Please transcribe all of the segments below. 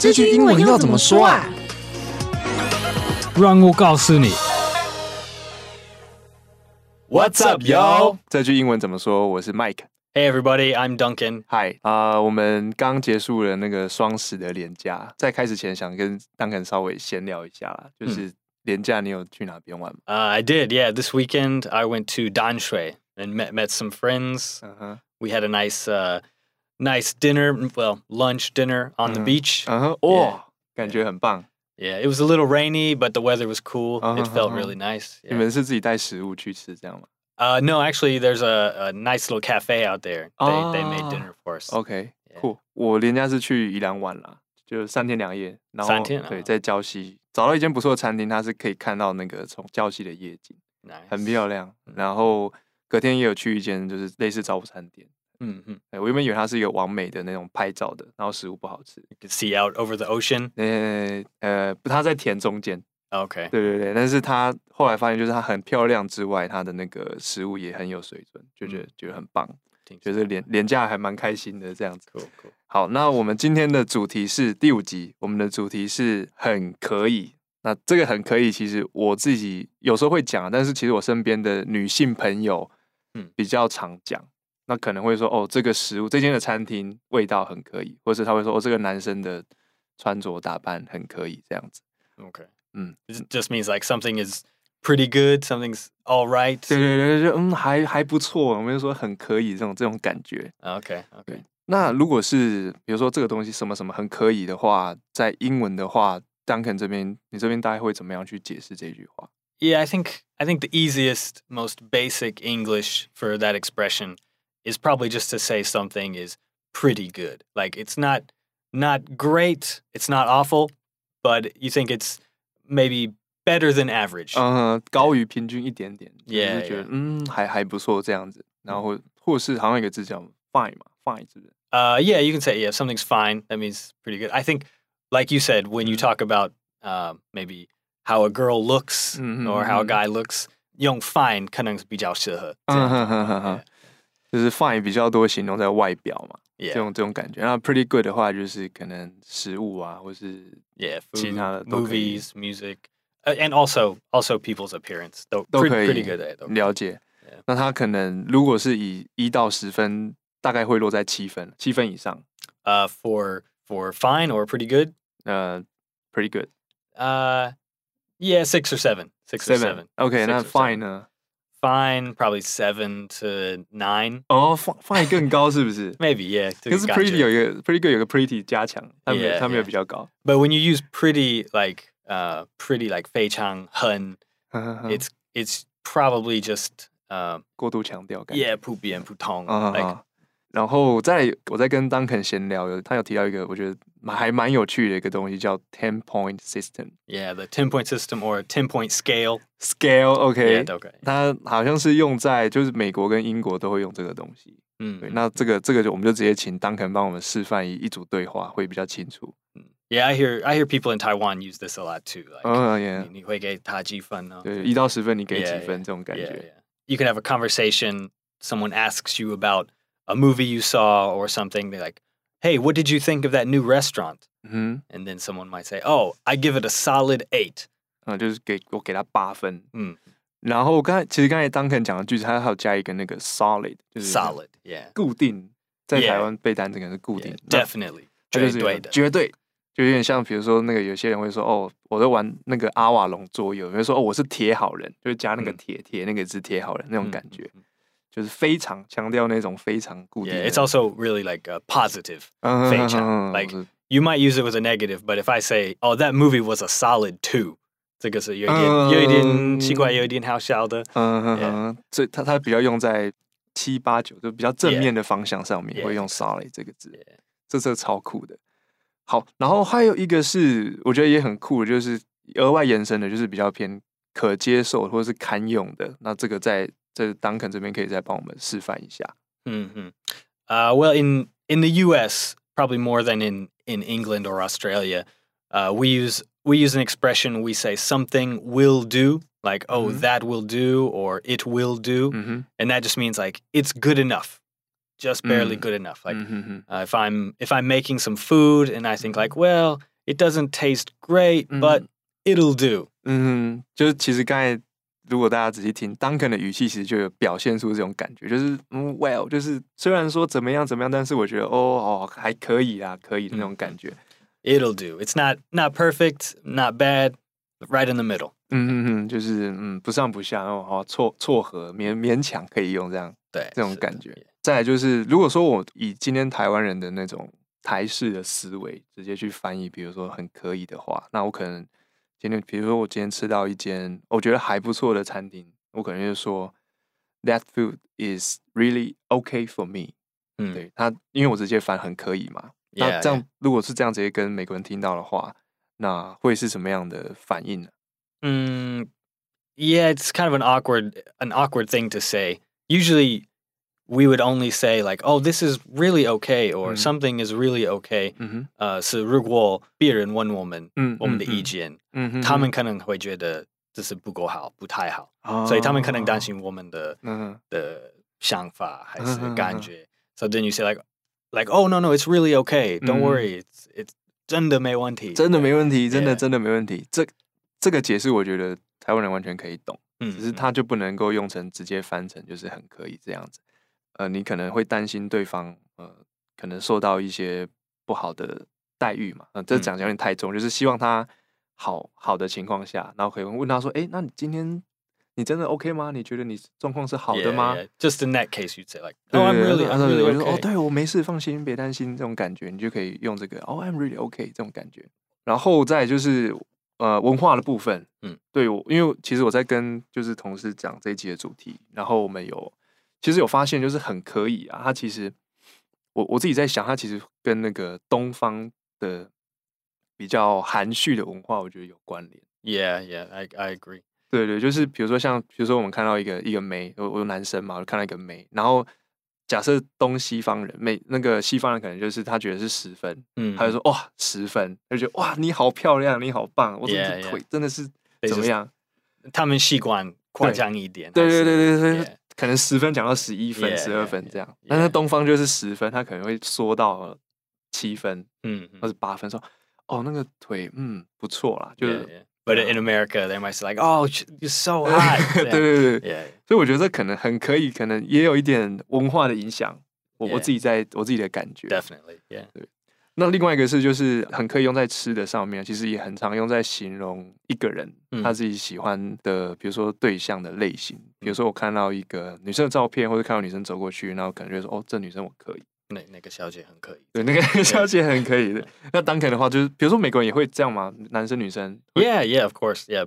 这句英文要怎么说啊？让我告诉你。What's up, yo？这句英文怎么说？我是 Mike。Hey, everybody, I'm Duncan. Hi，啊、uh,，我们刚结束了那个双十的连假，在开始前想跟 Duncan 稍微闲聊一下啦，就是连假你有去哪边玩吗？呃、uh, I did, yeah. This weekend I went to Danshui and met met some friends. Uh -huh. We had a nice, uh, nice dinner. Well, lunch dinner on the beach. 嗯哼，哇，感觉很棒。Yeah, it was a little rainy, but the weather was cool. Uh -huh, it felt really nice. Yeah. 你们是自己带食物去吃这样吗？Uh, no, actually, there's a, a nice little cafe out there. They, oh, they made dinner for us. OK, cool. Yeah. 我连假是去宜兰玩了，就三天两夜。然后三天对，在礁溪找到一间不错的餐厅，它是可以看到那个从礁溪的夜景，nice. 很漂亮。然后隔天也有去一间就是类似早午餐店。 嗯嗯，我原本以为它是一个完美的那种拍照的，然后食物不好吃。You can see out over the ocean. 呃呃，它在田中间。OK，对对对，但是它后来发现，就是它很漂亮之外，它的那个食物也很有水准，就觉得、嗯、觉得很棒，觉得廉廉价还蛮开心的这样子。Cool, cool. 好，那我们今天的主题是第五集，我们的主题是很可以。那这个很可以，其实我自己有时候会讲，但是其实我身边的女性朋友，嗯，比较常讲、嗯，那可能会说，哦，这个食物，这间的餐厅味道很可以，或是他会说，哦，这个男生的穿着打扮很可以，这样子。OK。嗯，it just means like something is pretty good, something's all right。对对对，就嗯还还不错，我们就说很可以这种这种感觉。OK OK。那如果是比如说这个东西什么什么很可以的话，在英文的话，Duncan 这边你这边大概会怎么样去解释这句话？Yeah, I think I think the easiest, most basic English for that expression is probably just to say something is pretty good. Like it's not not great, it's not awful, but you think it's maybe better than average，嗯，高于平均一点点，yeah, 就是觉得 yeah. 嗯还还不错这样子，然后或是好像有一个字叫 fine 嘛，fine 是不是？呃、uh,，yeah you can say yeah something's fine that means pretty good. I think like you said when you talk about uh, maybe how a girl looks or how a guy looks，用 fine 可能是比较适合，嗯哼哼哼哼， 就是 fine 比较多形容在外表嘛。Yeah. 这种这种感觉，那 pretty good 的话就是可能食物啊，或是 yeah 其他的 movies music，and also also people's appearance 都都可以 pretty good 了解。Yeah. 那他可能如果是以一到十分，大概会落在七分，七分以上。呃、uh,，for for fine or pretty good，呃、uh,，pretty good。呃、uh,，yeah，six or seven，six or seven。OK，那 fine 呢 ？Fine, probably seven to nine. 哦、oh,，fine 更高是不是？Maybe, yeah. 可是 pretty 有一个 pretty good 有个 pretty 加强，它没有它没有比较高。But when you use pretty like uh pretty like 非常很 it's it's probably just uh 过度强调感。Yeah，普遍普通。Uh, like 然后再我在跟 Duncan 闲聊，他有提到一个我觉得蛮还蛮有趣的一个东西，叫 ten point system。Yeah，the ten point system or ten point scale。Scale，OK，、okay, yeah, 它好像是用在就是美国跟英国都会用这个东西。嗯，对，那这个这个就我们就直接请 Duncan 帮我们示范一一组对话，会比较清楚。Yeah，I hear I hear people in Taiwan use this a lot too。Like, oh，Yeah，你会给他几分呢？对，一到十分你给几分 yeah, yeah, 这种感觉。Yeah, yeah. You can have a conversation. Someone asks you about a movie you saw or something, they're like, hey, what did you think of that new restaurant? Mm-hmm. And then someone might say, oh, I give it a solid eight. 嗯，就是给我给他八分。嗯，然后刚才其实刚才 Duncan 讲的句子，他还有加一个那个 solid，就是 solid，yeah，固定，在台湾背单词可能是固定 yeah,，definitely，绝对的，绝对，就有点像比如说那个有些人会说，哦，我在玩那个阿瓦隆桌游，比如说哦，我是铁好人，就是加那个铁铁、嗯、那个字铁好人那种感觉。嗯嗯 就是非常强调那种非常固定。Yeah, it's also really like a positive. 非常 like you might use it with a negative, but if I say, "Oh, that movie was a solid two," 这个是有一点有一点奇怪，有一点好笑的。嗯嗯嗯，所以它它比较用在七八九，就比较正面的方向上面会用 solid 这个字。这这超酷的。好，然后还有一个是我觉得也很酷的，就是额外延伸的，就是比较偏可接受或者是堪用的。那这个在这 Duncan 这边可以再帮我们示范一下。嗯嗯。Uh, well, in in the U.S., probably more than in in England or Australia, uh, we use we use an expression. We say something will do, like oh mm -hmm. that will do or it will do, mm -hmm. and that just means like it's good enough. just barely good enough. Like Mhm. uh, if I'm if I'm making some food and I think like, well, it doesn't taste great, but it'll do. 嗯，就是其实刚才 如果大家仔细听，Duncan 的语气其实就有表现出这种感觉，就是嗯，well，就是虽然说怎么样怎么样，但是我觉得哦哦还可以啊，可以的那种感觉。It'll do. It's not not perfect, not bad, right in the middle. 嗯嗯嗯，就是嗯不上不下，然后好撮撮合勉勉强可以用这样对，这种感觉。再来就是，如果说我以今天台湾人的那种台式的思维直接去翻译，比如说很可以的话，那我可能今天，比如说我今天吃到一间我觉得还不错的餐厅，我可能就说 That food is really okay for me。嗯，对他，因为我直接翻很可以嘛。那这样.如果是这样直接跟美国人听到的话，那会是什么样的反应呢？Mm, yeah, it's kind of an awkward an awkward thing to say. Usually we would only say like, "Oh, this is really okay," or Mhm. something is really okay. 嗯哼，呃，是如果别人问我们嗯我们的意见，嗯哼，他们可能会觉得这是不够好，不太好，哦，所以他们可能担心我们的嗯哼。的想法还是嗯哼感觉。So then you say like like, "Oh no no, it's really okay. Don't 嗯 worry, it's it's 真的没问题，真的没问题，真的 Yeah 真的没问题。这这个解释，我觉得台湾人完全可以懂，嗯，只是他就不能够用成直接翻成就是很可以这样子。 呃，你可能会担心对方呃可能受到一些不好的待遇嘛，呃，这讲的有点太重，就是希望他好好的情况下，然后可以问他说，哎，那你今天你真的 OK 吗？你觉得你状况是好的吗？yeah. Just in that case, you'd say like, 对 "Oh, I'm really, I'm really 说 okay." 哦，对我没事，放心，别担心，这种感觉你就可以用这个 "Oh,，I'm really okay 这种感觉。然后再就是呃文化的部分，嗯，对我，因为其实我在跟就是同事讲这一集的主题，然后我们有其实有发现就是很可以啊，它其实我我自己在想，它其实跟那个东方的比较含蓄的文化，我觉得有关联。Yeah, yeah, I I agree. 对对，就是比如说像，比如说我们看到一个一个妹，我我男生嘛，我看到一个妹，然后假设东西方人，妹那个西方人可能就是他觉得是十分，嗯他就说哇十分，他就觉得哇你好漂亮，你好棒，我这 Yeah, 个 yeah. 腿真的是怎么样？他们习惯夸张一点。对对对对对.可能十分讲到十一分、Yeah, 十二 yeah, 分这样 yeah.，但是东方就是十分，他可能会缩到七分嗯或者八分，说哦那个腿嗯不错啦，就 Yeah, 是 yeah. But in America, they might say like, "Oh, you're so hot." 对对对。Yeah. 所以我觉得这可能很可以，可能也有一点文化的影响。我 Yeah. 我自己在我自己的感觉。Definitely. 那另外一个是，就是很可以用在吃的上面，其实也很常用在形容一个人嗯他自己喜欢的，比如说对象的类型。比如说我看到一个女生的照片，或者看到女生走过去，然后可能就说：“哦，这女生我可以。那那个小姐很可以。”对，那个小姐很可以的。那当肯的话，就是比如说美国人也会这样吗？男生女生 Yeah, yeah, of course. Yeah.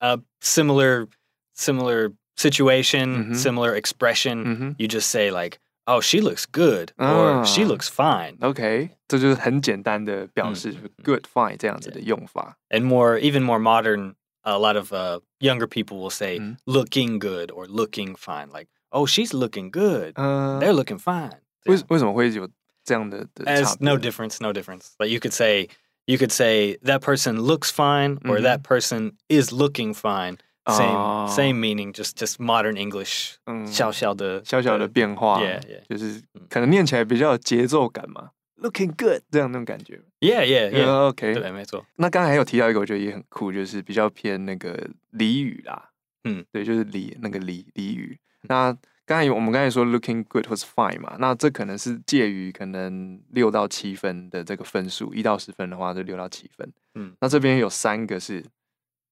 Uh, similar, similar situation, Mhm. similar expression. You just say like, "Oh, she looks good," or Ah. "She looks fine." ，OK，这就是很简单的表示、嗯 good fine 这样子的用法。 And more, even more modern, a lot of uh, younger people will say Mhm. "looking good" or "looking fine." Like, "Oh, she's looking good." 嗯、 They're looking fine. 为为什么会有这样的的差 As 别 no difference, no difference. Like you could say, you could say that person looks fine, or Mhm. that person is looking fine. Same, Oh. same meaning. Just, just modern English. 嗯小小的小小的变化 Yeah, yeah. 就是可能念起来比较有节奏感嘛，looking good 这样那种感觉。Yeah, yeah, yeah. o k 对，没错。那刚才还有提到一个，我觉得也很酷，就是比较偏那个俚语啦。嗯，对，就是俚那个俚俚语。那刚才我们刚才说 looking good 或是 fine 嘛，那这可能是介于可能六到七分的这个分数，一到十分的话就六到七分。嗯，那这边有三个是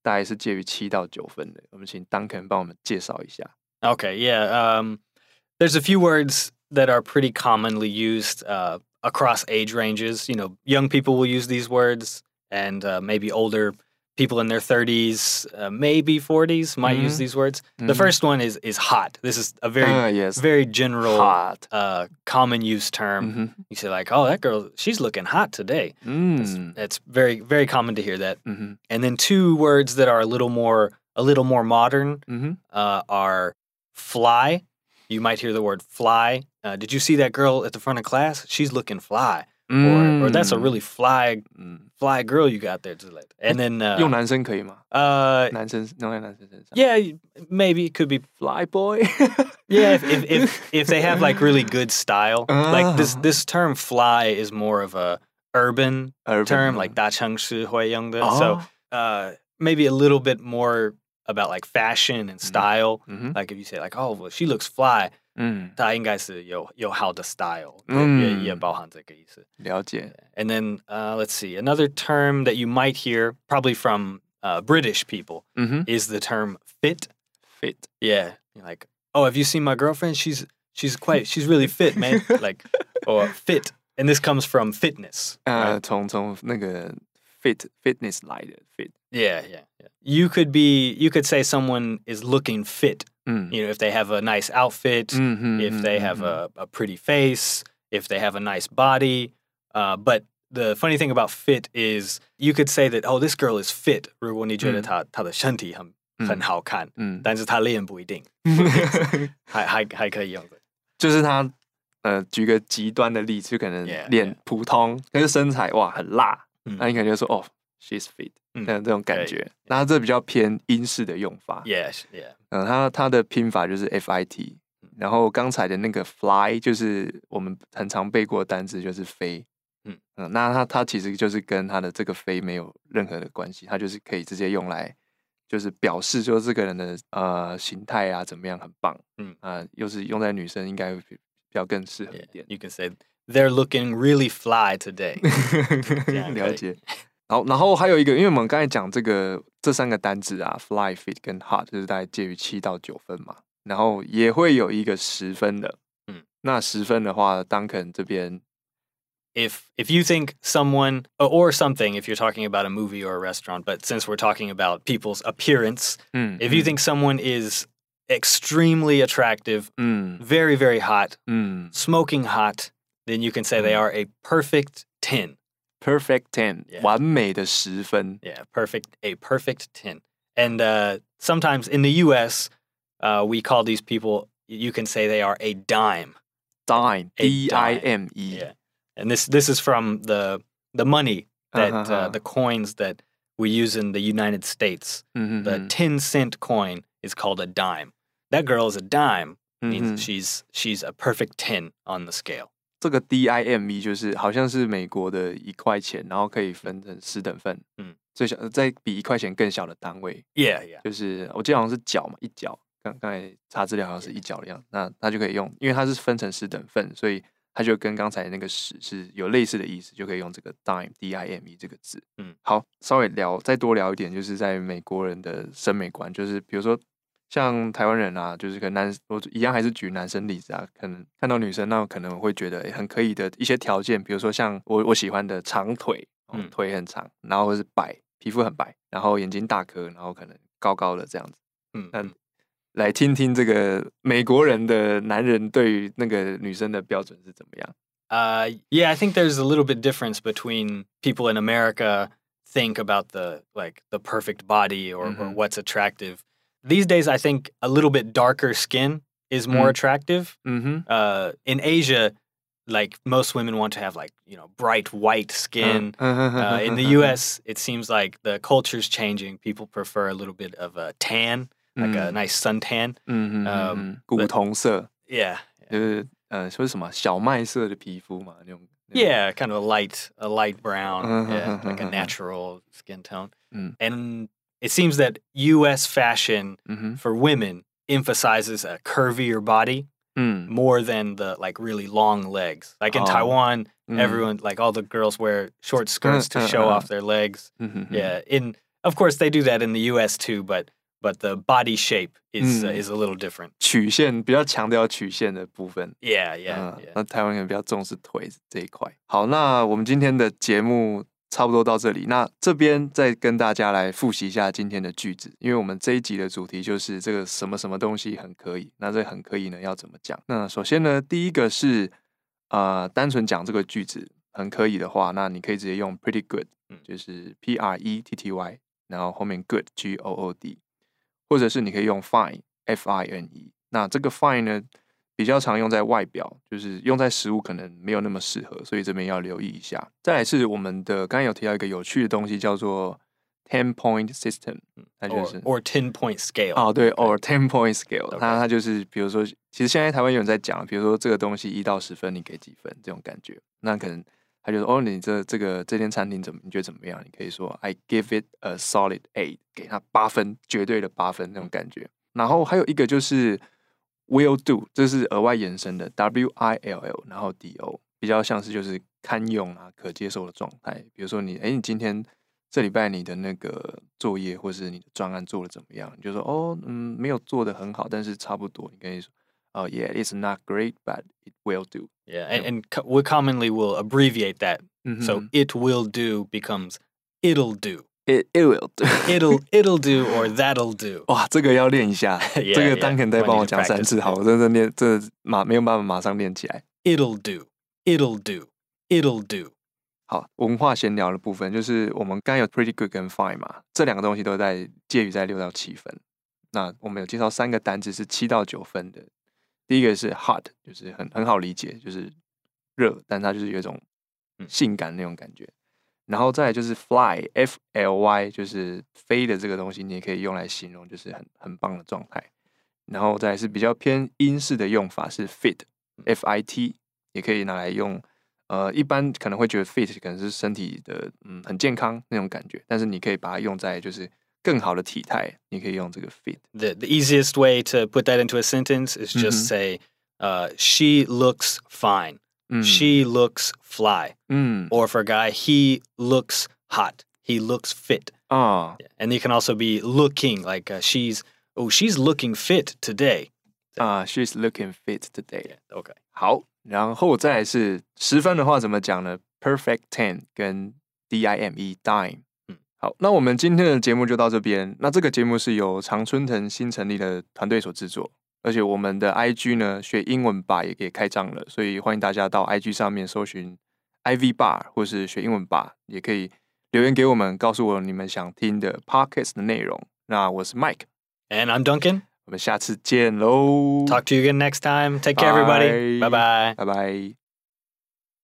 大概是介于七到九分的，我们请 Duncan 帮我们介绍一下。 Okay, yeah. Um, there's a few words that are pretty commonly used uh, across age ranges. You know, young people will use these words, and uh, maybe older people in their 30s, uh, maybe 40s, might mm-hmm. use these words. Mm-hmm. The first one is is hot. This is a very uh, yes. very general, hot. Uh, common use term. Mm-hmm. You say like, "Oh, that girl, she's looking hot today." Mm. That's, very very common to hear that. Mm-hmm. And then two words that are a little more a little more modern mm-hmm. uh, are fly. You might hear the word fly. Uh, did you see that girl at the front of class? She's looking fly. Or, or that's a really fly, 嗯 fly girl you got there 之类的。And then、uh, 用男生可以吗？呃、uh,，男生用在男生身上。Yeah, maybe it could be fly boy. yeah, if, if if if they have like really good style, like this this term fly is more of a urban, urban. term, like 大城市会用的。Oh. So, uh, maybe a little bit more about like fashion and style. Mm-hmm. Like if you say like, oh, well, she looks fly. 嗯，它应该是有有好的 style，嗯，也也包含这个意思。了解。And then, uh, let's see, another term that you might hear, probably from uh, British people, mm-hmm. is the term fit. Fit. Yeah, like, oh, have you seen my girlfriend? She's she's quite she's really fit, man. like, or fit, and this comes from fitness. 呃，从从那个 fit fitness 来的 fit. Yeah, yeah, yeah. You could be, you could say someone is looking fit. Mm. You know, if they have a nice outfit, mm-hmm, if they have a, a pretty face, if they have a nice body. Uh, but the funny thing about fit is you could say that, oh, this girl is fit. 如果你觉得她她的身体很很好看，嗯，但是她练不一定，还还还可以用的。就是他呃，举个极端的例子，就可能脸普通，但是身材哇很辣，那你可能就说哦，she's fit。 像这种感觉，那这比较偏英式的用法。Yes, yeah。嗯，它它的拼法就是 F I T，然后刚才的那个 fly 就是我们很常背过的单词，就是飞。嗯嗯，那它它其实就是跟它的这个飞没有任何的关系，它就是可以直接用来，就是表示说这个人的呃形态啊怎么样很棒。嗯啊，又是用在女生应该会比较更适合一点。You can say they're looking really fly today。了解。好，然后还有一个，因为我们刚才讲这个这三个单字啊，fly、fit 跟 hot，就是大概介于七到九分嘛。然后也会有一个十分的，嗯，那十分的话，Duncan 这边，if if you think someone or something, if you're talking about a movie or a restaurant, but since we're talking about people's appearance, 嗯，if you think someone is extremely attractive, 嗯 very very hot, 嗯 smoking hot, then you can say they are a perfect ten. Perfect ten， Yeah. 完美的十分。 Yeah, perfect, a perfect 10. And uh, sometimes in the US, uh, we call these people, you can say they are a dime. Dime, A D I M E， Yeah. And this, this is from the, the money that, Uh-huh. uh, the coins that we use in the United States. 嗯 The 10 cent coin is called a dime. That girl is a dime, 嗯 means 哼 she's, she's a perfect 10 on the scale. 这个 D I M E 就是好像是美国的一块钱，然后可以分成十等份，嗯，最小再比一块钱更小的单位，Yeah, yeah. 就是我记得好像是角嘛，一角。刚刚才查资料好像是一角的样子，那它就可以用，因为它是分成十等份，所以它就跟刚才那个十是有类似的意思，就可以用这个 dime D I M E 这个字。嗯，好，稍微聊再多聊一点，就是在美国人的审美观，就是比如说像台湾人啊，就是可能男我一样还是举男生例子啊，可能看到女生那可能会觉得很可以的一些条件，比如说像我我喜欢的长腿，嗯，腿很长，然后或是白，皮肤很白，然后眼睛大颗，然后可能高高的这样子。嗯，那来听听这个美国人的男人对于那个女生的标准是怎么样？Uh, yeah, I think there's a little bit difference between people in America think about the like the perfect body or, or Mhm. what's attractive. These days, I think a little bit darker skin is more Mm. attractive. 嗯哼， Uh, in Asia, like most women want to have like you know bright white skin. 嗯 Uh, in the U.S., it seems like the culture's changing. People prefer a little bit of a tan, like a 嗯 nice suntan. 嗯嗯 Um, 嗯，古铜色 Yeah, 就是呃说是什么小麦色的皮肤嘛，那种。那种 Yeah, kind of a light, a light brown, Uh-huh, yeah, uh-huh, like a uh-huh. natural skin tone. Mm. And it seems that U.S. fashion 嗯哼， for women emphasizes a curvier body 嗯 more than the like really long legs. Like in Oh. Taiwan, 嗯 everyone like all the girls wear short skirts to show uh-uh. off their legs. 嗯哼， Yeah, in of course they do that in the U.S. too, but but the body shape is uh, Mm. is a little different. 曲线比较强调曲线的部分。 Yeah, yeah, 嗯 yeah. 那台湾人比较重视腿这一块。好，那我们今天的节目 差不多到这里。那这边再跟大家来复习一下今天的句子，因为我们这一集的主题就是这个什么什么东西很可以。那这很可以呢，要怎么讲？那首先呢，第一个是呃，单纯讲这个句子很可以的话，那你可以直接用 pretty good，嗯就是 P R E T T Y，然后后面 good G O O D，或者是你可以用 fine F I N E。那这个 fine 呢？比较常用在外表，就是用在食物可能没有那么适合，所以这边要留意一下。再来是我们的刚刚有提到一个有趣的东西，叫做 ten point system，它就是 or, or ten point scale。哦，对，or ten point scale，它它就是比如说，其实现在台湾有人在讲，比如说这个东西一到十分，你给几分这种感觉，那可能。他就说：“哦，你这这个这间餐厅怎么？你觉得怎么样？你可以说 I give it a solid eight，给他八分，绝对的八分那种感觉。然后还有一个就是 will do，这是额外延伸的 W I L L，然后 D O，比较像是就是堪用啊，可接受的状态。比如说你，哎，你今天这礼拜你的那个作业或是你的专案做的怎么样？你就说哦，嗯，没有做的很好，但是差不多。你可以说。” Oh yeah, it's not great, but it will do. Yeah, and, and we commonly will abbreviate that. Mm-hmm. So it will do becomes it'll do. It it will do. it'll it'll do or that'll do. 哇，这个要练一下。yeah, 这个 Duncan 再帮我讲三次，好，我真的练，这马没有办法马上练起来。It'll do. It'll do. It'll do. 好，文化闲聊的部分就是我们刚有 pretty good 跟 fine 嘛，这两个东西都在介于在六到七分。那我们有介绍三个单词是七到九分的。第一个是 hot，就是很很好理解，就是热，但它就是有一种性感那种感觉。然后再来就是 fly，f l y，就是飞的这个东西，你也可以用来形容，就是很很棒的状态。然后再来是比较偏英式的用法是 fit，f i t，也可以拿来用。呃，一般可能会觉得 fit 可能是身体的嗯很健康那种感觉，但是你可以把它用在就是。更好的体态，你可以用这个 fit。The the easiest way to put that into a sentence is just say, uh, she looks fine. She looks fly. Or for a guy, he looks hot. He looks fit. And you can also be looking like she's oh she's looking fit today. 啊，she's looking fit today. OK，好，然后再来是十分的话怎么讲呢？Perfect ten 跟 D I M E dime。好，那我们今天的节目就到这边。那这个节目是由常春藤新成立的团队所制作， 而且我们的 IG 呢，学英文吧也给开张了，所以欢迎大家到 IG 上面搜寻 Ivy Bar 或是学英文吧，也可以留言给我们，告诉我你们想听的 Podcast 的内容。那我是 Mike，and I'm Duncan，我们下次见喽。Talk to you again next time. Take care, everybody. Bye bye. Bye bye.